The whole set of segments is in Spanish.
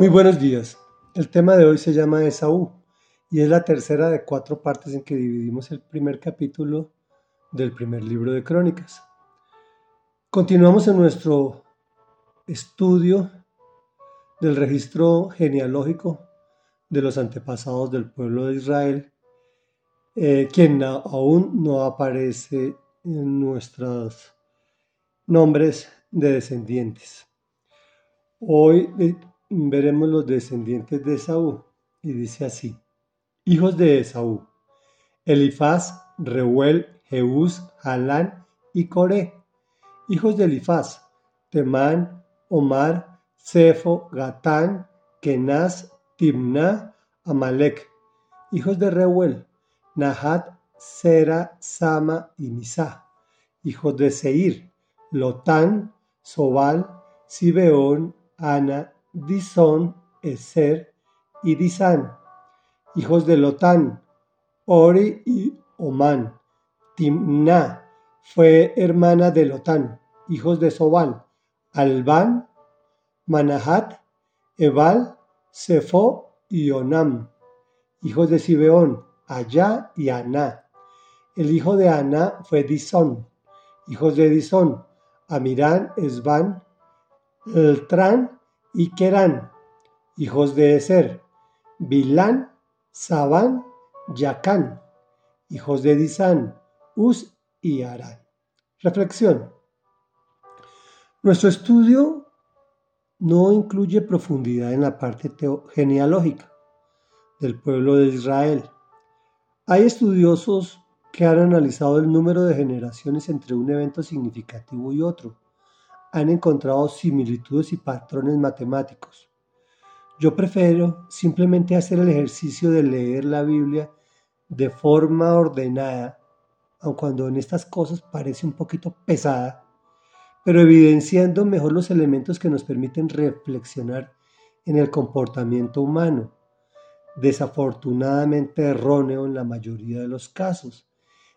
Muy buenos días. El tema de hoy se llama Esaú y es la tercera de cuatro partes en que dividimos el primer capítulo del primer libro de Crónicas. Continuamos en nuestro estudio del registro genealógico de los antepasados del pueblo de Israel, eh, quien aún no aparece en nuestros nombres de descendientes. Hoy eh, veremos los descendientes de Esaú. Y dice así, hijos de Esaú, Elifaz, Reuel, Jeús, Halán y Coré, hijos de Elifaz, Temán, Omar, Cefo, Gatán, Kenaz, Timna, Amalek, hijos de Reuel, Nahat, Sera, Sama y Misa, hijos de Seir, Lotán, Sobal, Sibeón, Ana Disón, Eser y Disán, hijos de Lotán, Ori y Omán. Timna fue hermana de Lotán, hijos de Sobal, Albán, Manahat, Ebal, Sefo y Onam, hijos de Sibeón, Allá y Aná. El hijo de Aná fue Disón, hijos de Disón, Amirán, Esban, Eltrán y Kerán, hijos de Eser, Bilán, Sabán, Yacán, hijos de Disán, Uz y Arán. Reflexión. Nuestro estudio no incluye profundidad en la parte genealógica del pueblo de Israel. Hay estudiosos que han analizado el número de generaciones entre un evento significativo y otro han encontrado similitudes y patrones matemáticos. Yo prefiero simplemente hacer el ejercicio de leer la Biblia de forma ordenada, aun cuando en estas cosas parece un poquito pesada, pero evidenciando mejor los elementos que nos permiten reflexionar en el comportamiento humano, desafortunadamente erróneo en la mayoría de los casos,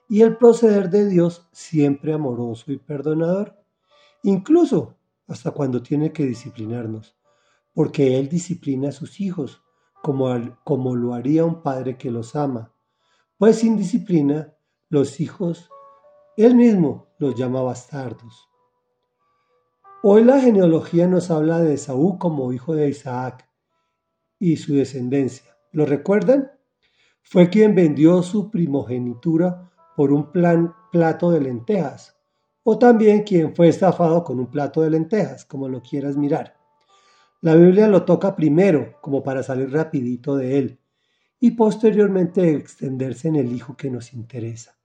y el proceder de Dios siempre amoroso y perdonador incluso hasta cuando tiene que disciplinarnos, porque Él disciplina a sus hijos, como, como lo haría un padre que los ama, pues sin disciplina los hijos, Él mismo los llama bastardos. Hoy la genealogía nos habla de Esaú como hijo de Isaac y su descendencia. ¿Lo recuerdan? Fue quien vendió su primogenitura por un plan plato de lentejas o también quien fue estafado con un plato de lentejas, como lo quieras mirar. La Biblia lo toca primero, como para salir rapidito de él, y posteriormente extenderse en el hijo que nos interesa.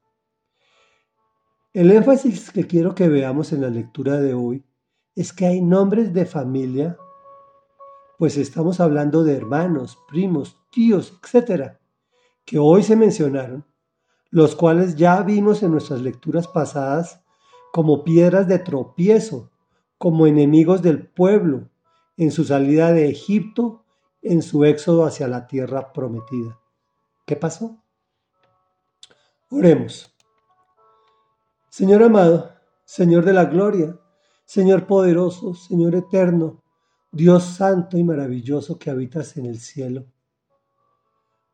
El énfasis que quiero que veamos en la lectura de hoy es que hay nombres de familia, pues estamos hablando de hermanos, primos, tíos, etcétera, que hoy se mencionaron, los cuales ya vimos en nuestras lecturas pasadas como piedras de tropiezo, como enemigos del pueblo, en su salida de Egipto, en su éxodo hacia la tierra prometida. ¿Qué pasó? Oremos. Señor amado, Señor de la gloria, Señor poderoso, Señor eterno, Dios santo y maravilloso que habitas en el cielo.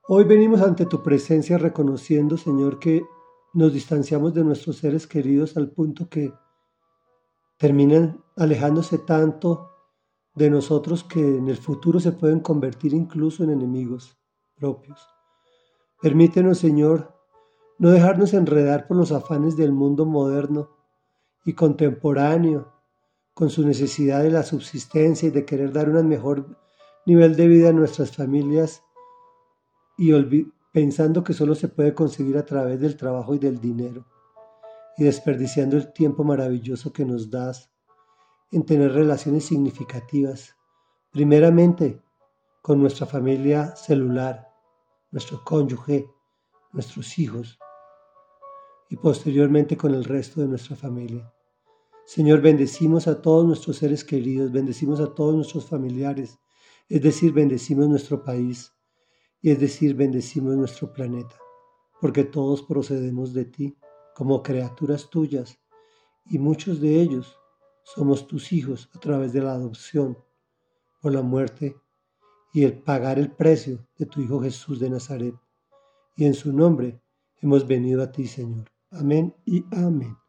Hoy venimos ante tu presencia reconociendo, Señor, que nos distanciamos de nuestros seres queridos al punto que terminan alejándose tanto de nosotros que en el futuro se pueden convertir incluso en enemigos propios. Permítenos, Señor, no dejarnos enredar por los afanes del mundo moderno y contemporáneo, con su necesidad de la subsistencia y de querer dar un mejor nivel de vida a nuestras familias y pensando que solo se puede conseguir a través del trabajo y del dinero, y desperdiciando el tiempo maravilloso que nos das en tener relaciones significativas, primeramente con nuestra familia celular, nuestro cónyuge, nuestros hijos, y posteriormente con el resto de nuestra familia. Señor, bendecimos a todos nuestros seres queridos, bendecimos a todos nuestros familiares, es decir, bendecimos nuestro país, y es decir, bendecimos nuestro planeta, porque todos procedemos de ti como criaturas tuyas, y muchos de ellos somos tus hijos a través de la adopción, por la muerte y el pagar el precio de tu Hijo Jesús de Nazaret. Y en su nombre hemos venido a ti, Señor. Amén y amén.